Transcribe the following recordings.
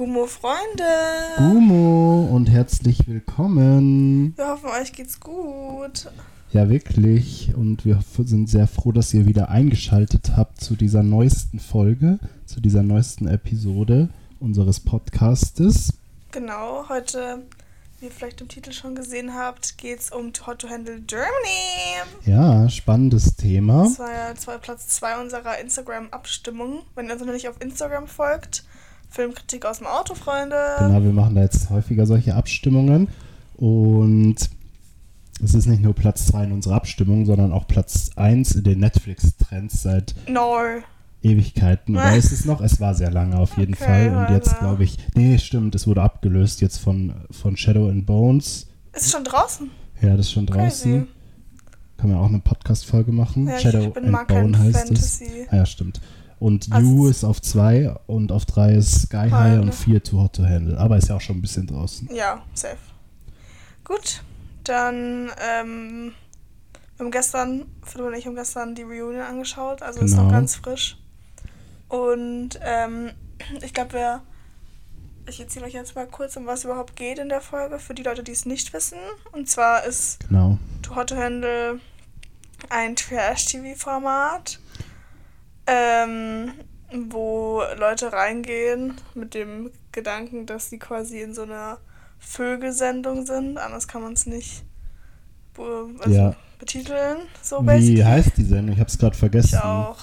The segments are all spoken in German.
Gumo Freunde. Gumo und herzlich willkommen. Wir hoffen, euch geht's gut. Ja, wirklich. Und wir sind sehr froh, dass ihr wieder eingeschaltet habt zu dieser neuesten Folge, zu dieser neuesten Episode unseres Podcastes. Genau, heute, wie ihr vielleicht im Titel schon gesehen habt, geht's um Hot to Handle Germany. Ja, spannendes Thema. Das war ja zwei, Platz 2 unserer Instagram-Abstimmung. Wenn ihr uns noch nicht auf Instagram folgt, Filmkritik aus dem Auto, Freunde. Genau, wir machen da jetzt häufiger solche Abstimmungen. Und es ist nicht nur Platz 2 in unserer Abstimmung, sondern auch Platz 1 in den Netflix-Trends seit No. Ewigkeiten. Oder ist es noch? Es war sehr lange auf jeden Okay, Fall. Und jetzt glaube ich, nee, stimmt, es wurde abgelöst jetzt von, von Shadow and Bones. Ist es schon draußen? Ja, das ist schon draußen. Crazy. Kann man auch eine Podcast-Folge machen. Ja, Shadow and Bone heißt Fantasy. es. Ah, ja, stimmt. Und Also You ist auf 2 und auf 3 ist Sky High Halt. und 4 Too Hot to Handle. Aber ist ja auch schon ein bisschen draußen. Ja, safe. Gut, dann, ähm, wir haben gestern, Philipp und ich haben gestern die Reunion angeschaut, also ist Genau. noch ganz frisch. Und, ähm, ich glaube, wir, ich erzähle euch jetzt mal kurz, um was überhaupt geht in der Folge, für die Leute, die es nicht wissen. Und zwar ist Genau. Too Hot to Handle ein Trash-TV-Format, ähm, wo Leute reingehen mit dem Gedanken, dass sie quasi in so einer Vögelsendung sind. Anders kann man es nicht be also Ja. betiteln. So Wie basically. heißt die Sendung? Ich habe es gerade vergessen. Ich auch.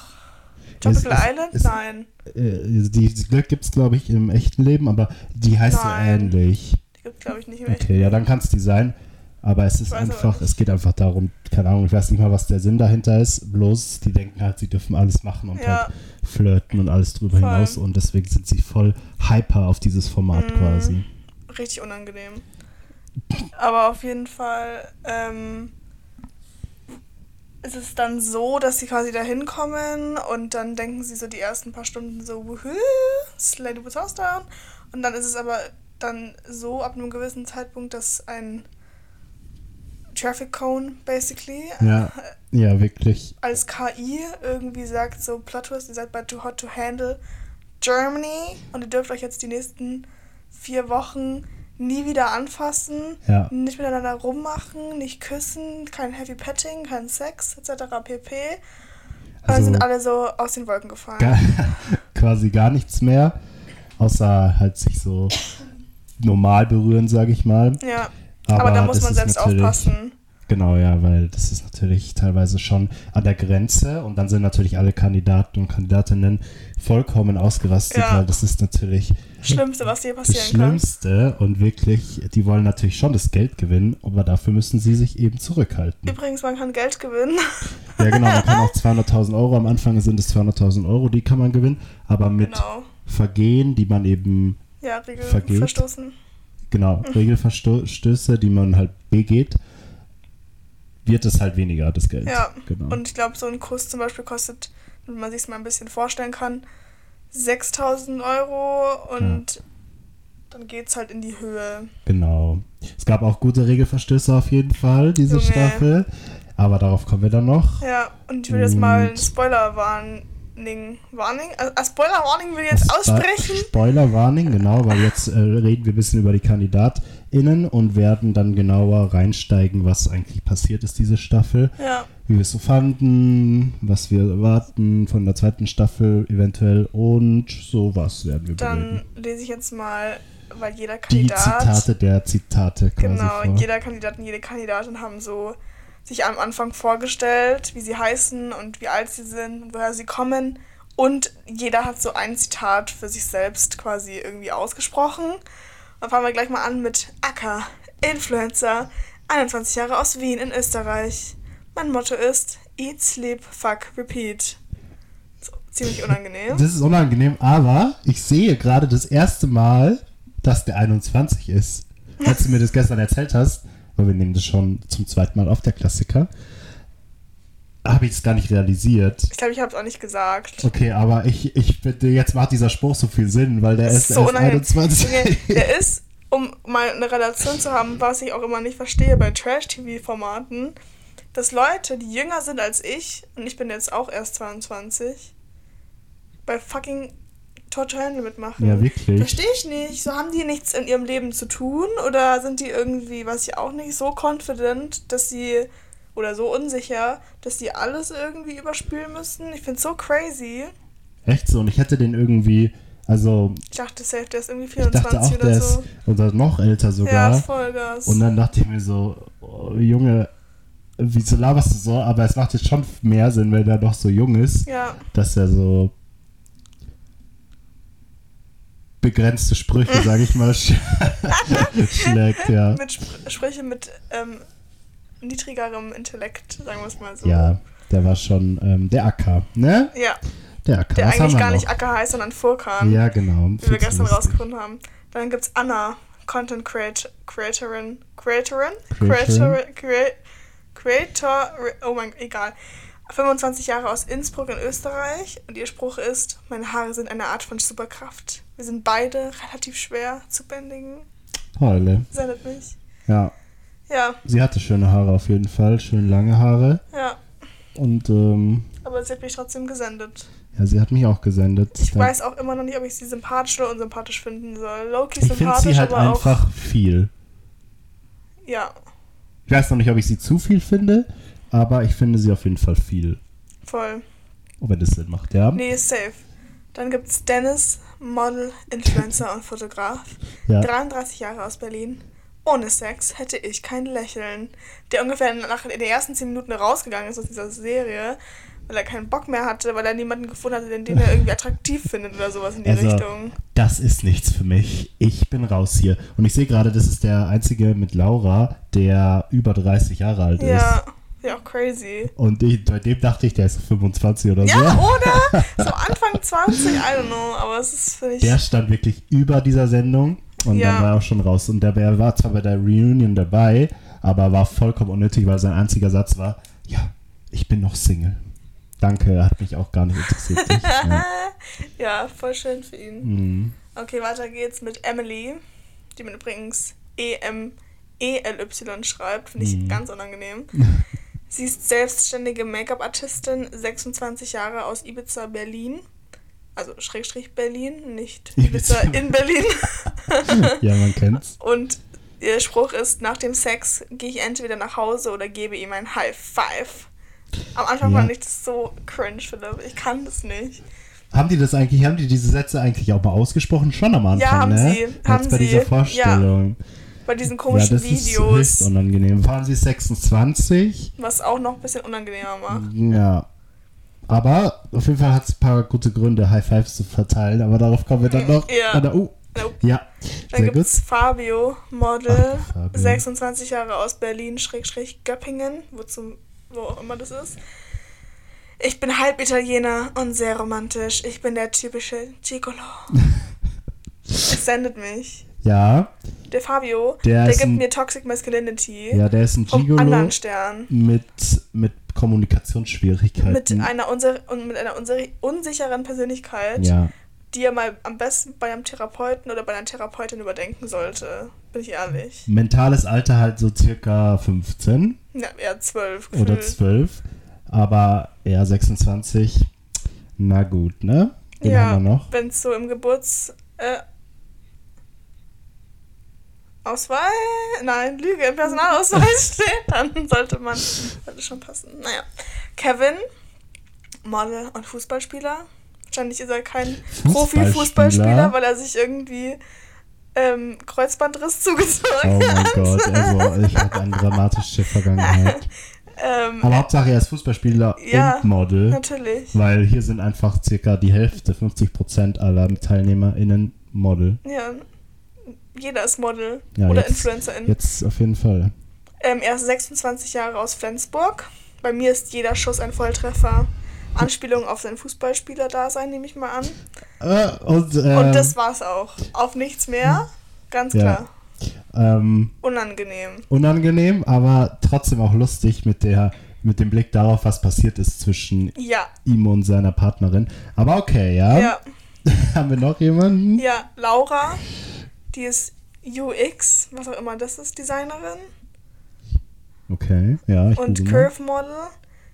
Tropical Es Island? es- Nein. Äh, die die gibt es, glaube ich, im echten Leben, aber die heißt so Nein. ähnlich. Die gibt es, glaube ich, nicht mehr. Okay, ja, dann kann es die sein. Aber es ist einfach, es geht einfach darum, keine Ahnung, ich weiß nicht mal, was der Sinn dahinter ist. Bloß, die denken halt, sie dürfen alles machen und Ja. halt flirten und alles drüber Voll. hinaus. Und deswegen sind sie voll hyper auf dieses Format Mhm. quasi. richtig unangenehm. Aber auf jeden Fall ähm, ist es dann so, dass sie quasi da hinkommen und dann denken sie so die ersten paar Stunden so, wuhu, slay the house down. Und dann ist es aber dann so ab einem gewissen Zeitpunkt, dass ein Traffic Cone basically Ja, ja, wirklich. als KI irgendwie sagt so, Plot Twist, ihr seid bei Too Hot to Handle Germany und ihr dürft euch jetzt die nächsten vier Wochen nie wieder anfassen, Ja. nicht miteinander rummachen, nicht küssen, kein Heavy Petting, kein Sex etc. pp. Und dann Also- sind alle so aus den Wolken gefallen. Gar, quasi gar nichts mehr. Außer halt sich so normal berühren, sage ich mal. Ja, aber, da muss das man selbst aufpassen. Genau, ja, weil das ist natürlich teilweise schon an der Grenze und dann sind natürlich alle Kandidaten und Kandidatinnen vollkommen ausgerastet, Ja. weil das ist natürlich Schlimmste, was das passieren kann. Schlimmste und wirklich, die wollen natürlich schon das Geld gewinnen, aber dafür müssen sie sich eben zurückhalten. Übrigens, man kann Geld gewinnen. Ja, genau, man kann auch 200.000 Euro, am Anfang sind es 200.000 Euro, die kann man gewinnen, aber mit genau. Vergehen, die man eben, Ja, Regel Vergeht. verstoßen. Genau, Regelverstöße, die man halt begeht, wird es halt weniger, das Geld. Ja, genau. Und ich glaube, so ein Kuss zum Beispiel kostet, wenn man sich es mal ein bisschen vorstellen kann, 6000 Euro und dann geht es halt in die Höhe. Genau. Es gab auch gute Regelverstöße auf jeden Fall, diese Junge. Staffel. Aber darauf kommen wir dann noch. Ja, und ich will jetzt mal ein Und- Spoiler-Warning. Warning? Also, äh, Spoiler-Warning will ich jetzt Spo- aussprechen. Spoiler-Warning, genau, weil jetzt äh, reden wir ein bisschen über die KandidatInnen und werden dann genauer reinsteigen, was eigentlich passiert ist, diese Staffel. Ja, Wie wir es so fanden, was wir erwarten von der zweiten Staffel eventuell und sowas werden wir dann bereden. lese ich jetzt mal, weil jeder Die Kandidat. Zitate der Zitate quasi Genau, vor. jeder Kandidat und jede Kandidatin haben so sich am Anfang vorgestellt, wie sie heißen und wie alt sie sind und woher sie kommen. Und jeder hat so ein Zitat für sich selbst quasi irgendwie ausgesprochen. Dann fangen wir gleich mal an mit Acker, Influencer, 21 Jahre aus Wien in Österreich. Mein Motto ist Eat, Sleep, Fuck, Repeat. So, ziemlich unangenehm. Das ist unangenehm, aber ich sehe gerade das erste Mal, dass der 21 ist. Als du mir das gestern erzählt hast, weil wir nehmen das schon zum zweiten Mal auf, der Klassiker, habe ich es gar nicht realisiert. Ich glaube, ich habe es auch nicht gesagt. Okay, aber ich, ich bitte, jetzt macht dieser Spruch so viel Sinn, weil der ist ist so erst unangenehm. 21. Junge, Der ist, um mal eine Relation zu haben, was ich auch immer nicht verstehe bei Trash-TV-Formaten, dass Leute, die jünger sind als ich, und ich bin jetzt auch erst 22, bei fucking Total Handle mitmachen. Ja, wirklich. Verstehe ich nicht. So haben die nichts in ihrem Leben zu tun oder sind die irgendwie, weiß ich auch nicht, so confident, dass sie oder so unsicher, dass die alles irgendwie überspülen müssen? Ich finde so crazy. Echt so. Und ich hätte den irgendwie, also Ich dachte safe, der ist irgendwie ich dachte 24 auch, der oder ist so. oder noch älter Ja, sogar. Vollgas. Und dann dachte ich mir so, oh, Junge, wieso laberst du so? Aber es macht jetzt schon mehr Sinn, wenn er noch so jung ist, ja, dass er so begrenzte Sprüche, sage ich mal, sch schlägt, ja. mit Sp Sprüche mit ähm, niedrigerem Intellekt, sagen wir es mal so. Ja, der war schon ähm, der Acker, ne? Ja, Der Acker. der Was eigentlich gar noch? nicht Acker heißt, sondern Furkan. Ja, genau. wie wir gestern rausgefunden haben. Dann gibt's Anna, Content Creat Creatorin. Creatorin? Creatorin. Creatorin? Crea- Creator. Oh mein Gott, egal. 25 Jahre aus Innsbruck in Österreich und ihr Spruch ist: Meine Haare sind eine Art von Superkraft. Wir sind beide relativ schwer zu bändigen. Heule. Sendet mich. Ja, Ja, sie hatte schöne Haare auf jeden Fall, schön lange Haare. ja. Und ähm, Aber sie hat mich trotzdem gesendet. ja, sie hat mich auch gesendet. Ich Da- weiß auch immer noch nicht, ob ich sie sympathisch oder unsympathisch finden soll. Loki ich finde sympathisch, sie halt aber einfach viel. auch. Ja, Ich weiß noch nicht, ob ich sie zu viel finde, aber ich finde sie auf jeden Fall viel. voll. Oh, wenn das Sinn macht, ja. Nee, ist safe. Dann gibt's Dennis, Model, Influencer und Fotograf. ja. 33 Jahre aus Berlin. Ohne Sex hätte ich kein Lächeln. Der ungefähr nach den ersten 10 Minuten rausgegangen ist aus dieser Serie, weil er keinen Bock mehr hatte, weil er niemanden gefunden hatte, den, den er irgendwie attraktiv findet oder sowas in die Also, Richtung. Das ist nichts für mich. Ich bin raus hier. Und ich sehe gerade, das ist der einzige mit Laura, der über 30 Jahre alt ist. Ja, ja, auch crazy. Und ich, bei dem dachte ich, der ist 25 oder Ja, so. oder? So Anfang 20, I don't know, aber es ist, finde ich. Der stand wirklich über dieser Sendung und Ja. dann war er auch schon raus. Und der war zwar bei der Reunion dabei, aber war vollkommen unnötig, weil sein einziger Satz war, ja, ich bin noch Single. Danke, hat mich auch gar nicht interessiert. dich. ja. ja, voll schön für ihn. Mhm. Okay, weiter geht's mit Emily, die man übrigens E E-M-E-L-Y schreibt. Finde ich Mhm. ganz unangenehm. Sie ist selbstständige Make-up-Artistin, 26 Jahre aus Ibiza, Berlin. Also Schrägstrich Berlin, nicht Ibiza in Berlin. ja, man kennt's. Und ihr Spruch ist, nach dem Sex gehe ich entweder nach Hause oder gebe ihm ein High Five. Am Anfang Ja. fand ich das so cringe, Philipp. Ich kann das nicht. Haben die das eigentlich, haben die diese Sätze eigentlich auch mal ausgesprochen? Schon am Anfang, haben ne? sie, Jetzt haben bei sie, dieser Vorstellung. Bei diesen Ja, komischen das ist Videos, höchst unangenehm. Waren sie 26? was auch noch ein bisschen unangenehmer macht. Ja. Aber auf jeden Fall hat es ein paar gute Gründe, High Fives zu verteilen, aber darauf kommen wir dann noch. Ja. Ah, da- oh. Nope. Ja, Dann gibt es. Fabio, Model, Ach, Fabio. 26 Jahre aus Berlin, Schrägstrich Göppingen, wo, zum, wo auch immer das ist. Ich bin halb Italiener und sehr romantisch. Ich bin der typische Gigolo. es sendet mich. Ja, Der Fabio, Der der, gibt ein- mir Toxic Masculinity ja, der ist ein Gigolo anderen Stern. mit, mit Kommunikationsschwierigkeiten. Mit einer, unser mit einer unser unsicheren Persönlichkeit, ja, die er mal am besten bei einem Therapeuten oder bei einer Therapeutin überdenken sollte. Bin ich ehrlich. mentales Alter halt so circa 15 Ja, eher zwölf. oder gefühlt. 12, aber eher 26. Na gut, ne? Den ja, haben wir noch. wenn es so im Geburts... Äh, Ausweis? Nein, Lüge, im Personalausweis steht, dann sollte man, sollte schon passen. Naja. Kevin, Model und Fußballspieler. Wahrscheinlich ist er kein Fußballspieler? Profi-Fußballspieler, weil er sich irgendwie ähm, Kreuzbandriss zugezogen Oh mein hat. Gott, also ich hatte eine dramatische Vergangenheit. Ähm, Aber Hauptsache er ist Fußballspieler Ja, und Model. natürlich. Weil hier sind einfach circa die Hälfte, 50% aller TeilnehmerInnen Model. Ja, jeder ist Model Ja, oder jetzt- Influencerin. Jetzt auf jeden Fall. Ähm, er ist 26 Jahre aus Flensburg. Bei mir ist jeder Schuss ein Volltreffer. Anspielung auf sein Fußballspieler-Dasein, nehme ich mal an. Äh, und ähm, Und das war's auch. Auf nichts mehr. Ganz Ja. klar. ähm, Unangenehm. unangenehm, aber trotzdem auch lustig mit, der, mit dem Blick darauf, was passiert ist zwischen Ja, ihm und seiner Partnerin. Aber okay, ja. ja, Haben wir noch jemanden? ja. Laura, die ist UX, was auch immer das ist, Designerin. Okay, ja. Ich Und. Curve Model,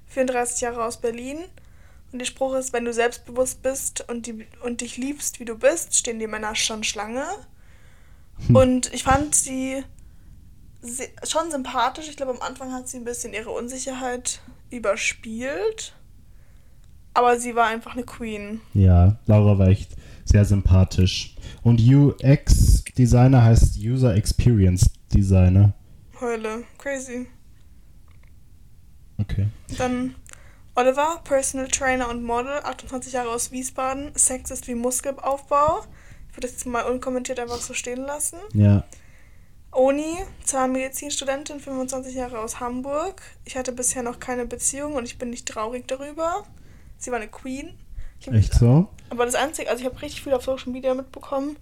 34 Jahre aus Berlin. Und der Spruch ist, wenn du selbstbewusst bist und, die, und dich liebst, wie du bist, stehen die Männer schon Schlange. Hm. Und ich fand sie schon sympathisch. Ich glaube, am Anfang hat sie ein bisschen ihre Unsicherheit überspielt. Aber sie war einfach eine Queen. Ja, Laura war echt sehr sympathisch. Und UX-Designer heißt User Experience Designer. Heule. Crazy. Okay. Dann Oliver, Personal Trainer und Model, 28 Jahre aus Wiesbaden. Sex ist wie Muskelaufbau. Ich würde das jetzt mal unkommentiert einfach so stehen lassen. Ja. Oni, Zahnmedizinstudentin, 25 Jahre aus Hamburg. Ich hatte bisher noch keine Beziehung und ich bin nicht traurig darüber. Sie war eine Queen. Echt so? Aber das Einzige, also ich habe richtig viel auf Social Media mitbekommen.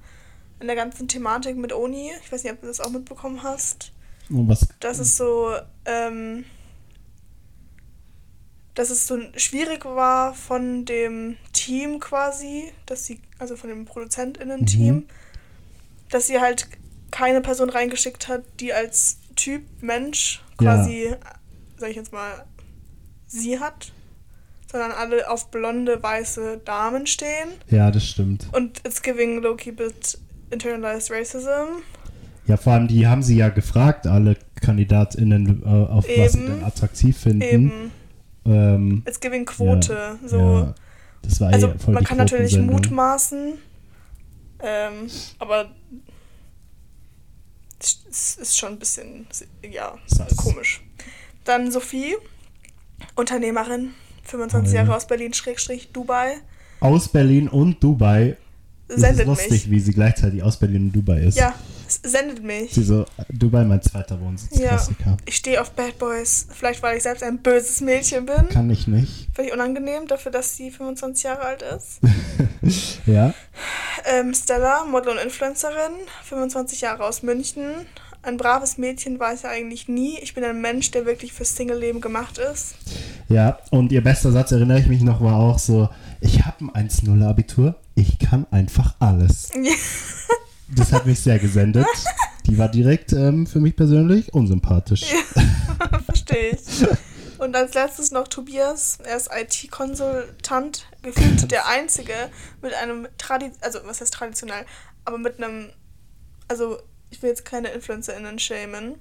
In der ganzen Thematik mit Oni. Ich weiß nicht, ob du das auch mitbekommen hast. Und was? Dass es so, ähm, dass es so schwierig war von dem Team quasi, dass sie, also von dem ProduzentInnen-Team, Mhm. dass sie halt keine Person reingeschickt hat, die als Typ Mensch quasi, sag ich jetzt mal, sie hat, sondern alle auf blonde, weiße Damen stehen. Ja, das stimmt. Und it's giving low-key bit internalized racism. Ja, vor allem, die haben sie ja gefragt, alle KandidatInnen, äh, auf was sie Eben. denn attraktiv finden. Eben, Ähm, it's giving Quote. so. ja, das war Also eh voll man kann natürlich mutmaßen, ähm, aber es es ist schon ein bisschen, ja, Sass. komisch. Dann Sophie, Unternehmerin, 25 Oh ja. Jahre aus Berlin, Schrägstrich, Dubai, Aus Berlin und Dubai. Es ist sendet lustig, mich. wie sie gleichzeitig aus Berlin und Dubai ist. Ja, sendet mich. Sie so, Dubai mein zweiter Wohnsitz, Ja. Klassiker. Ich stehe auf Bad Boys, vielleicht weil ich selbst ein böses Mädchen bin. Kann ich nicht. Völlig unangenehm dafür, dass sie 25 Jahre alt ist. Ja. Ähm, Stella, Model und Influencerin, 25 Jahre aus München. Ein braves Mädchen war ich ja eigentlich nie. Ich bin ein Mensch, der wirklich fürs Single-Leben gemacht ist. Ja, und ihr bester Satz, erinnere ich mich noch, war auch so, ich habe ein 1-0 Abitur, ich kann einfach alles. Das hat mich sehr gesendet. Die war direkt ähm, für mich persönlich unsympathisch. Verstehe ich. Und als letztes noch Tobias. Er ist IT-Konsultant, gefühlt der einzige mit einem Tradi also was heißt traditionell, aber mit einem, also ich will jetzt keine InfluencerInnen shamen,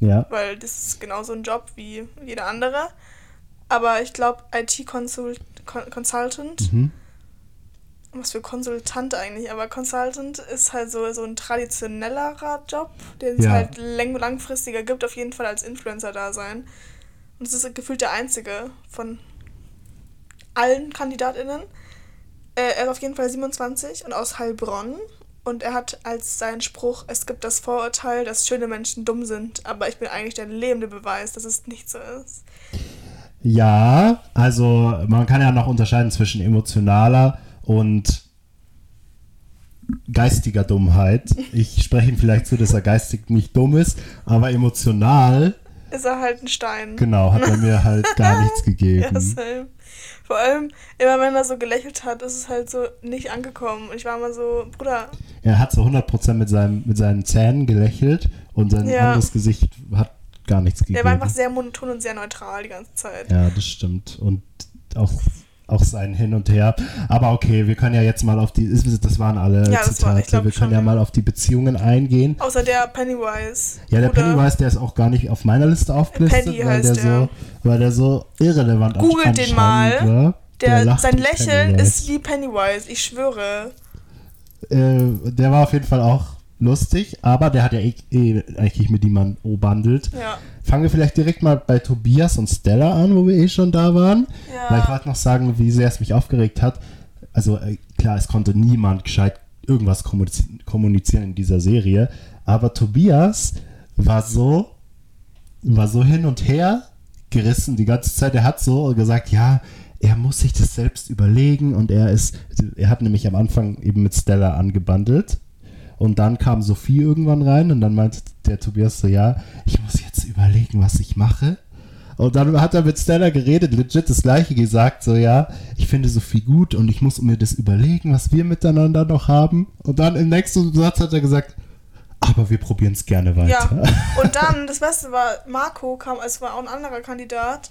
Ja. weil das ist genauso ein Job wie jeder andere. Aber ich glaube, IT-Consultant, Mhm. was für Konsultant eigentlich, aber Consultant ist halt so, so ein traditionellerer Job, den es Ja. halt lang langfristiger gibt, auf jeden Fall als Influencer da sein. Und es ist gefühlt der einzige von allen KandidatInnen. Äh, er ist auf jeden Fall 27 und aus Heilbronn. Und er hat als seinen Spruch, es gibt das Vorurteil, dass schöne Menschen dumm sind, aber ich bin eigentlich der lebende Beweis, dass es nicht so ist. Ja, also man kann ja noch unterscheiden zwischen emotionaler und geistiger Dummheit. Ich spreche ihm vielleicht zu, dass er geistig nicht dumm ist, aber emotional, Ist er halt ein Stein. genau, hat er mir halt gar nichts Ja, gegeben. same. Vor allem, immer wenn er so gelächelt hat, ist es halt so nicht angekommen. Und ich war immer so, Bruder, Er hat so 100% mit, seinem, mit seinen Zähnen gelächelt und sein Ja. anderes Gesicht hat gar nichts gegeben. der war einfach sehr monoton und sehr neutral die ganze Zeit. Ja, das stimmt. Und auch, auch sein Hin und Her. Aber okay, wir können ja jetzt mal auf die, das waren alle Ja, war- Zitate, ich glaub wir können ja mal auf die Beziehungen eingehen. Außer der Pennywise. Ja, der. Pennywise, der ist auch gar nicht auf meiner Liste aufgelistet, Penny weil der, der. so, weil der so irrelevant Googelt den mal. war. Der, lacht sein Lächeln Pennywise. ist wie Pennywise, ich schwöre. Äh, der war auf jeden Fall auch lustig, aber der hat ja eh, eh eigentlich mit niemandem obandelt. Ja. Fangen wir vielleicht direkt mal bei Tobias und Stella an, wo wir eh schon da waren. Ja. Weil ich wollte noch sagen, wie sehr es mich aufgeregt hat. Also äh, klar, es konnte niemand gescheit irgendwas kommuniz- kommunizieren in dieser Serie. Aber Tobias war so, war so hin und her gerissen die ganze Zeit. Er hat so gesagt, ja, er muss sich das selbst überlegen und er ist, er hat nämlich am Anfang eben mit Stella angebandelt. Und dann kam Sophie irgendwann rein und dann meinte der Tobias so, ja, ich muss jetzt überlegen, was ich mache. Und dann hat er mit Stella geredet, legit das gleiche gesagt, so ja, ich finde Sophie gut und ich muss mir das überlegen, was wir miteinander noch haben. Und dann im nächsten Satz hat er gesagt, aber wir probieren es gerne Ja. weiter. Und dann, das Beste war, Marco kam, es war auch ein anderer Kandidat,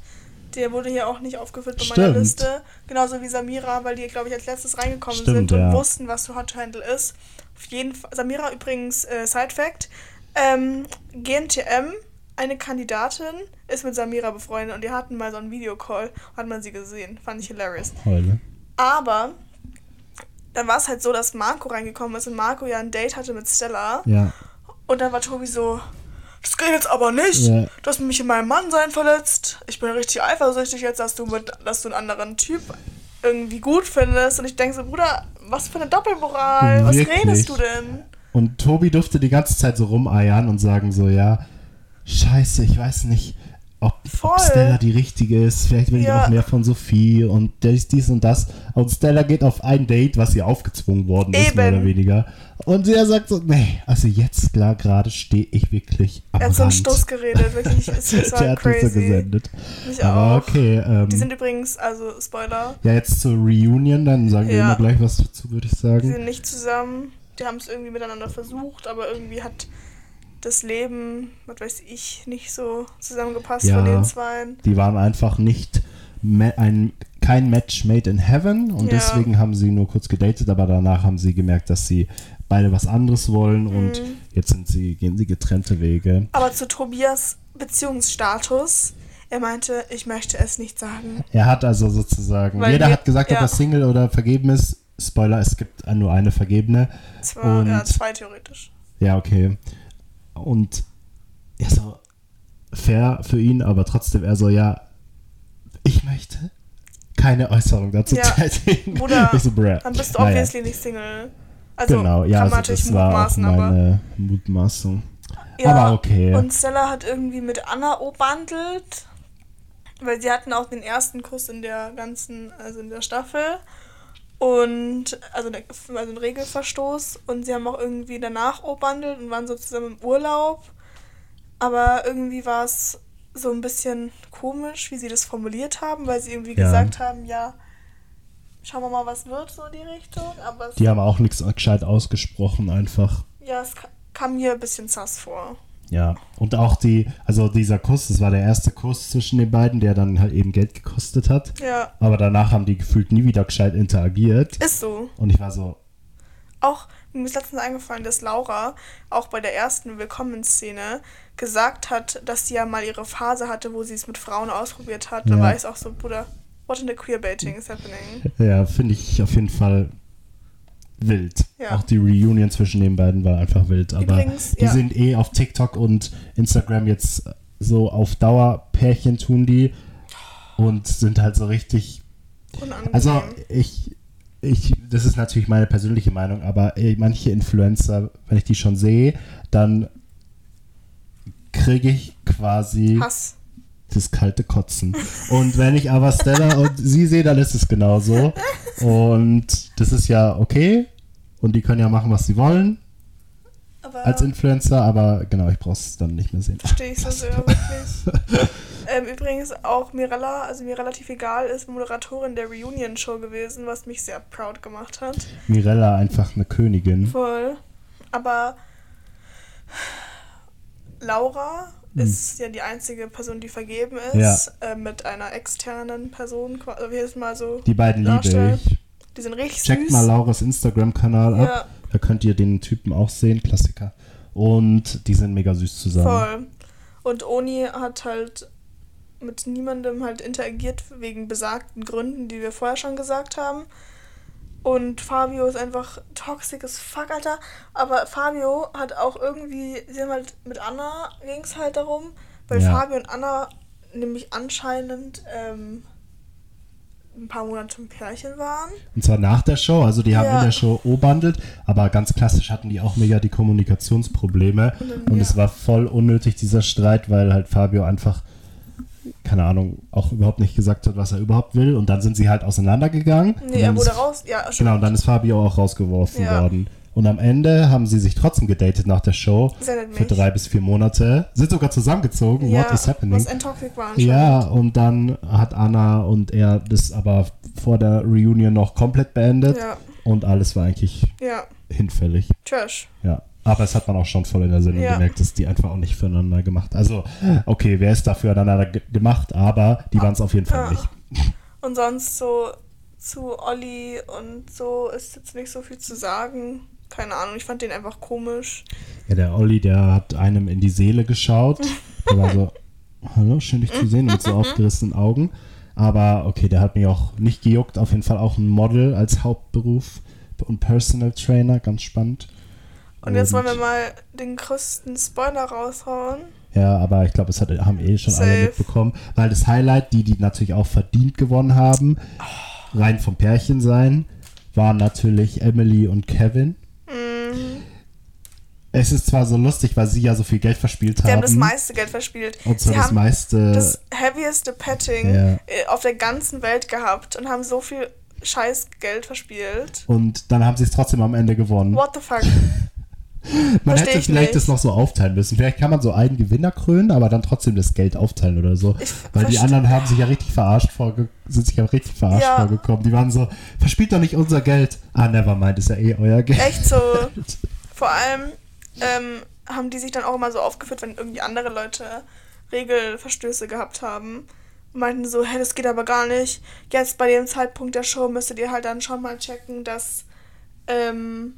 Der wurde hier auch nicht aufgeführt bei meiner Stimmt. Liste. Genauso wie Samira, weil die, glaube ich, als letztes reingekommen Stimmt, sind und ja. wussten, was für Hot Handle ist. Auf jeden Fall. Samira übrigens, äh, Side Fact. Ähm, GNTM, eine Kandidatin, ist mit Samira befreundet und die hatten mal so einen Videocall. Hat man sie gesehen. Fand ich hilarious. Heule. Aber dann war es halt so, dass Marco reingekommen ist und Marco ja ein Date hatte mit Stella. Ja. Und dann war Tobi so, das geht jetzt aber nicht. Ja. Du hast mich in meinem Mannsein verletzt. Ich bin richtig eifersüchtig jetzt, dass du mit, dass du einen anderen Typ irgendwie gut findest. Und ich denke so, Bruder, was für eine Doppelmoral. Was Wirklich? redest du denn? Und Tobi durfte die ganze Zeit so rumeiern und sagen so, ja, scheiße, ich weiß nicht, ob, ob Stella die richtige ist. Vielleicht will Ja. ich auch mehr von Sophie und dies, dies und das. Und Stella geht auf ein Date, was ihr aufgezwungen worden ist, mehr Eben. oder weniger. Und er sagt so, nee, also jetzt klar gerade stehe ich wirklich am Er hat so einen. Stoß geredet, wirklich. War Der hat mich so crazy. gesendet. Mich Aber auch. okay, ähm, Die sind übrigens, also Spoiler, ja, jetzt zur Reunion, dann sagen wir Ja. immer gleich was dazu, würde ich die sagen. sind nicht zusammen. Die haben es irgendwie miteinander versucht, aber irgendwie hat das Leben, was weiß ich, nicht so zusammengepasst Ja. von den Zweien. Die waren einfach nicht ein, kein Match made in heaven und Ja. deswegen haben sie nur kurz gedatet, aber danach haben sie gemerkt, dass sie beide was anderes wollen und Mhm. jetzt sind sie, gehen sie getrennte Wege. Aber zu Tobias Beziehungsstatus, er meinte, ich möchte es nicht sagen. Er hat also sozusagen, Weil jeder wir- hat gesagt, ob ja. er Single oder vergeben ist. Spoiler, es gibt nur eine Vergebene. Zwar, Und- ja, zwei theoretisch. Ja, okay. Und ja, so fair für ihn, aber trotzdem er so, ja, ich möchte keine Äußerung dazu Ja. tätigen. Ich so, bruh. Dann bist du Naja. obviously nicht Single. Also genau, ja, kann man also natürlich das war auch mutmaßen, aber. meine Mutmaßung. Ja, aber okay. Und Stella hat irgendwie mit Anna obandelt, weil sie hatten auch den ersten Kuss in der ganzen, also in der Staffel. Und, also, also ein Regelverstoß. Und sie haben auch irgendwie danach obandelt und waren so zusammen im Urlaub. Aber irgendwie war es so ein bisschen komisch, wie sie das formuliert haben, weil sie irgendwie Ja. gesagt haben, ja, schauen wir mal, was wird so in die Richtung. Aber Die haben auch nichts gescheit ausgesprochen, einfach. ja, es ka- kam mir ein bisschen sass vor. Ja. Und auch die, also dieser Kuss, das war der erste Kuss zwischen den beiden, der dann halt eben Geld gekostet hat. Ja, Aber danach haben die gefühlt nie wieder gescheit interagiert. ist so. Und ich war so, Auch, mir ist letztens eingefallen, dass Laura auch bei der ersten Willkommensszene gesagt hat, dass sie ja mal ihre Phase hatte, wo sie es mit Frauen ausprobiert hat. Da Ja. war ich auch so, Bruder, what in the queerbaiting is happening? ja, finde ich auf jeden Fall wild. Ja. Auch die Reunion zwischen den beiden war einfach wild. Aber Übrigens, die ja. sind eh auf TikTok und Instagram jetzt so auf Dauer Pärchen tun die und sind halt so richtig Unangenehm. Also ich, ich, das ist natürlich meine persönliche Meinung, aber äh, manche Influencer, wenn ich die schon sehe, dann kriege ich quasi Hass. Das kalte Kotzen. Und wenn ich aber Stella und sie sehe, dann ist es genauso. Und das ist ja okay. Und die können ja machen, was sie wollen Aber als Influencer, aber genau, ich brauche es dann nicht mehr sehen. verstehe ich so sehr, wirklich. ähm, übrigens auch Mirella, also mir relativ egal, ist Moderatorin der Reunion-Show gewesen, was mich sehr proud gemacht hat. Mirella einfach eine Königin. Voll. Aber Laura ist ja die einzige Person, die vergeben ist. Ja. Äh, mit einer externen Person. Also wie es mal so. Die beiden liebe ich. Die sind richtig Checkt süß. mal Lauras Instagram-Kanal ab. Ja, Da könnt ihr den Typen auch sehen, Klassiker. Und die sind mega süß zusammen. voll. Und Oni hat halt mit niemandem halt interagiert wegen besagten Gründen, die wir vorher schon gesagt haben. Und Fabio ist einfach toxic as fuck, Alter. Aber Fabio hat auch irgendwie, sie haben halt mit Anna ging es halt darum, weil Ja. Fabio und Anna nämlich anscheinend ähm, ein paar Monate ein Pärchen waren. Und zwar nach der Show. Also die haben Ja. in der Show O-bandelt, aber ganz klassisch hatten die auch mega die Kommunikationsprobleme. Und dann, Und ja. es war voll unnötig, dieser Streit, weil halt Fabio einfach, keine Ahnung, auch überhaupt nicht gesagt hat, was er überhaupt will. Und dann sind sie halt auseinandergegangen. Nee, er wurde ist, raus. Ja, Genau, und dann ist Fabio auch rausgeworfen Ja. worden. Und am Ende haben sie sich trotzdem gedatet nach der Show. Für drei bis vier Monate. Sind sogar zusammengezogen. ja, What is happening? Was ein Toxic war anscheinend. Ja, und dann hat Anna und er das aber vor der Reunion noch komplett beendet Ja, und alles war eigentlich ja. hinfällig. Trash. Ja. Aber es hat man auch schon voll in der Sendung Ja. gemerkt, dass die einfach auch nicht füreinander gemacht. Also, okay, wer ist da füreinander ge gemacht, aber die waren es auf jeden Fall Ja. nicht. Und sonst so zu Olli und so ist jetzt nicht so viel zu sagen. Keine Ahnung, ich fand den einfach komisch. Ja, der Olli, der hat einem in die Seele geschaut. Der war so, hallo, schön dich zu sehen, mit so aufgerissenen Augen. Aber okay, der hat mich auch nicht gejuckt. Auf jeden Fall auch ein Model als Hauptberuf und Personal Trainer, ganz spannend. Und jetzt wollen wir mal den größten Spoiler raushauen. Ja, aber ich glaube, es hat, haben eh schon alle Safe. mitbekommen. Weil das Highlight, die, die natürlich auch verdient gewonnen haben, rein vom Pärchen sein, waren natürlich Emily und Kevin. Mhm. Es ist zwar so lustig, weil sie ja so viel Geld verspielt haben haben. das meiste Geld verspielt. und zwar Sie das haben meiste. das heavieste Petting Ja. äh, auf der ganzen Welt gehabt und haben so viel scheiß Geld verspielt. und dann haben sie es trotzdem am Ende gewonnen. What the fuck? man versteh hätte ich vielleicht nicht. das noch so aufteilen müssen. Vielleicht kann man so einen Gewinner krönen, aber dann trotzdem das Geld aufteilen oder so. Ich Weil die anderen haben sich ja richtig verarscht vorge sind sich ja richtig verarscht Ja. vorgekommen. Die waren so, verspielt doch nicht unser Geld. Ah, nevermind, ist ja eh euer Geld. Echt so. Vor allem ähm, haben die sich dann auch immer so aufgeführt, wenn irgendwie andere Leute Regelverstöße gehabt haben. Und meinten so, hey, das geht aber gar nicht. Jetzt bei dem Zeitpunkt der Show müsstet ihr halt dann schon mal checken, dass ähm,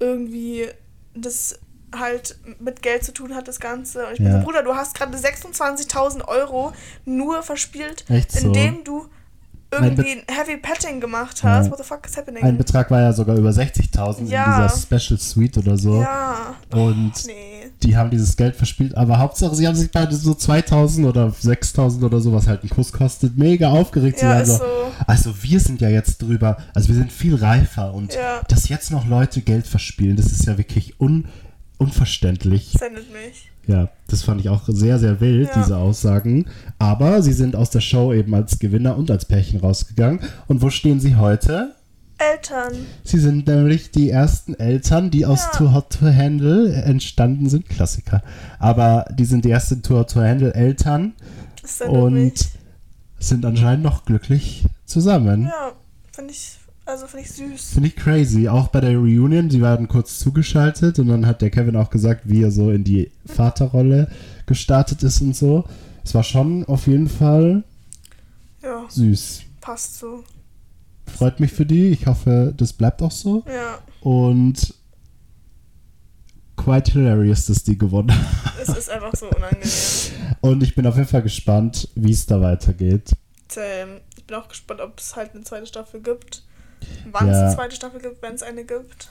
irgendwie das halt mit Geld zu tun hat, das Ganze. Und ich bin Ja. so, Bruder, du hast gerade 26.000 Euro nur verspielt, Echt so? indem du irgendwie ein Heavy Petting gemacht hast. Ja. What the fuck is happening? Ein Betrag war ja sogar über 60.000 Ja. in dieser Special Suite oder so. Ja. Und Nee. Die haben dieses Geld verspielt, aber Hauptsache, sie haben sich beide so 2000 oder 6000 oder so, was halt ein Kuss kostet, mega aufgeregt. Sie Ja, ist so. Also wir sind ja jetzt drüber, also wir sind viel reifer und Ja. dass jetzt noch Leute Geld verspielen, das ist ja wirklich un, unverständlich. Sendet mich. Ja, das fand ich auch sehr, sehr wild, Ja. diese Aussagen. Aber sie sind aus der Show eben als Gewinner und als Pärchen rausgegangen. Und wo stehen sie heute? Eltern. Sie sind nämlich die ersten Eltern, die aus Ja. Too Hot to Handle entstanden sind. Klassiker. Aber die sind die ersten Too Hot to Handle Eltern Das und mich. sind anscheinend noch glücklich zusammen. Ja, finde ich, also finde ich süß. Finde ich crazy. Auch bei der Reunion, sie werden kurz zugeschaltet und dann hat der Kevin auch gesagt, wie er so in die Vaterrolle gestartet ist und so. Es war schon auf jeden Fall Ja, süß. passt so. Freut mich für die. Ich hoffe, das bleibt auch so. Ja, Und quite hilarious, dass die gewonnen haben. es ist einfach so unangenehm. Und ich bin auf jeden Fall gespannt, wie es da weitergeht. Ich bin auch gespannt, ob es halt eine zweite Staffel gibt. Wann es Ja. eine zweite Staffel gibt, wenn es eine gibt.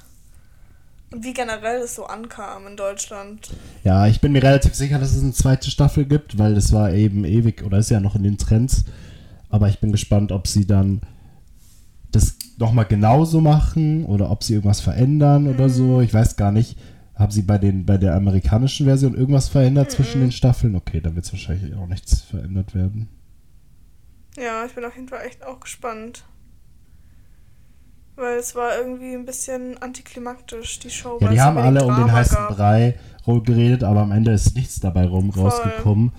Und wie generell es so ankam in Deutschland. Ja, ich bin mir relativ sicher, dass es eine zweite Staffel gibt, weil das war eben ewig oder ist ja noch in den Trends. Aber ich bin gespannt, ob sie dann das nochmal genauso machen oder ob sie irgendwas verändern oder Mhm. so. Ich weiß gar nicht. Haben sie bei, den, bei der amerikanischen Version irgendwas verändert zwischen den Staffeln? Okay, da wird es wahrscheinlich auch nichts verändert werden. Ja, ich bin auf jeden Fall echt auch gespannt. Weil es war irgendwie ein bisschen antiklimaktisch, die Show. Ja, die haben alle um den heißen gab. Brei geredet, aber am Ende ist nichts dabei rum Voll. rausgekommen.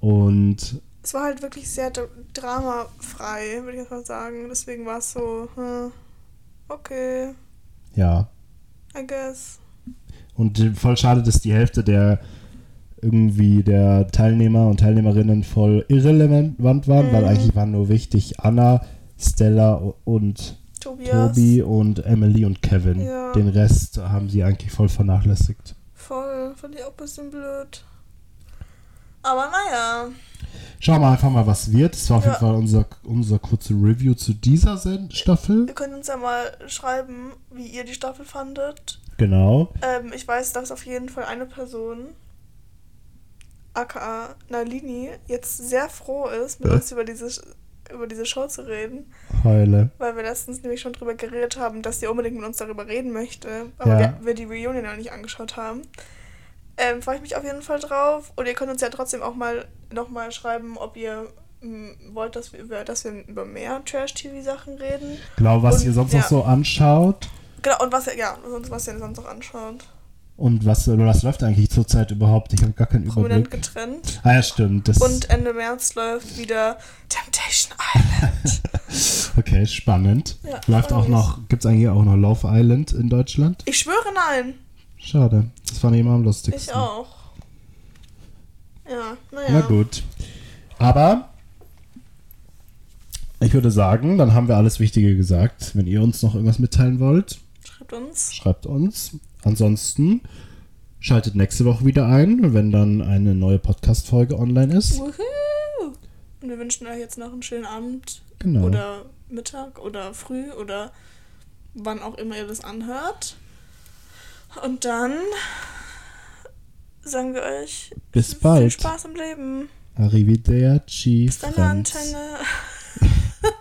Und Es war halt wirklich sehr dra- dramafrei, würde ich mal sagen. Deswegen war es so, hm, okay, ja, I guess. Und voll schade, dass die Hälfte der irgendwie der Teilnehmer und Teilnehmerinnen voll irrelevant waren, weil Mhm. eigentlich waren nur wichtig Anna, Stella und Tobias. Tobi und Emily und Kevin. Ja. Den Rest haben sie eigentlich voll vernachlässigt. Voll, fand ich auch ein bisschen blöd. Aber naja, Schauen wir einfach mal, was wird. Das war auf Ja. jeden Fall unser, unser kurze Review zu dieser Staffel. ihr könnt uns ja mal schreiben, wie ihr die Staffel fandet. Genau. Ähm, ich weiß, dass auf jeden Fall eine Person, aka Nalini, jetzt sehr froh ist, mit Ja. uns über diese, über diese Show zu reden, Heule. weil wir letztens nämlich schon drüber geredet haben, dass sie unbedingt mit uns darüber reden möchte, aber Ja. wir, wir die Reunion noch nicht angeschaut haben. Ähm, freue ich mich auf jeden Fall drauf. Und ihr könnt uns ja trotzdem auch mal nochmal schreiben, ob ihr mm, wollt, dass wir über, dass wir über mehr Trash-TV-Sachen reden. Genau, was Und- ihr sonst ja. noch so anschaut. Genau, und was ihr, ja, sonst, was ihr sonst noch anschaut. Und was, was läuft eigentlich zurzeit überhaupt? Ich habe gar keinen Prominent Überblick. getrennt. Ah ja, stimmt. Das Und Ende März läuft wieder Temptation Island. Okay, spannend. Ja, Läuft auch noch, gibt es eigentlich auch noch Love Island in Deutschland? Ich schwöre nein. Schade. Das fand ich immer am lustigsten. Ich auch. Ja, naja. Na gut. Aber ich würde sagen, dann haben wir alles Wichtige gesagt. Wenn ihr uns noch irgendwas mitteilen wollt, Schreibt uns. schreibt uns. Ansonsten schaltet nächste Woche wieder ein, wenn dann eine neue Podcast-Folge online ist. Wuhu! Und wir wünschen euch jetzt noch einen schönen Abend Genau. oder Mittag oder früh oder wann auch immer ihr das anhört. Und dann sagen wir euch Bis viel bald. Spaß im Leben. Arrivederci. Bis Franz. Antenne.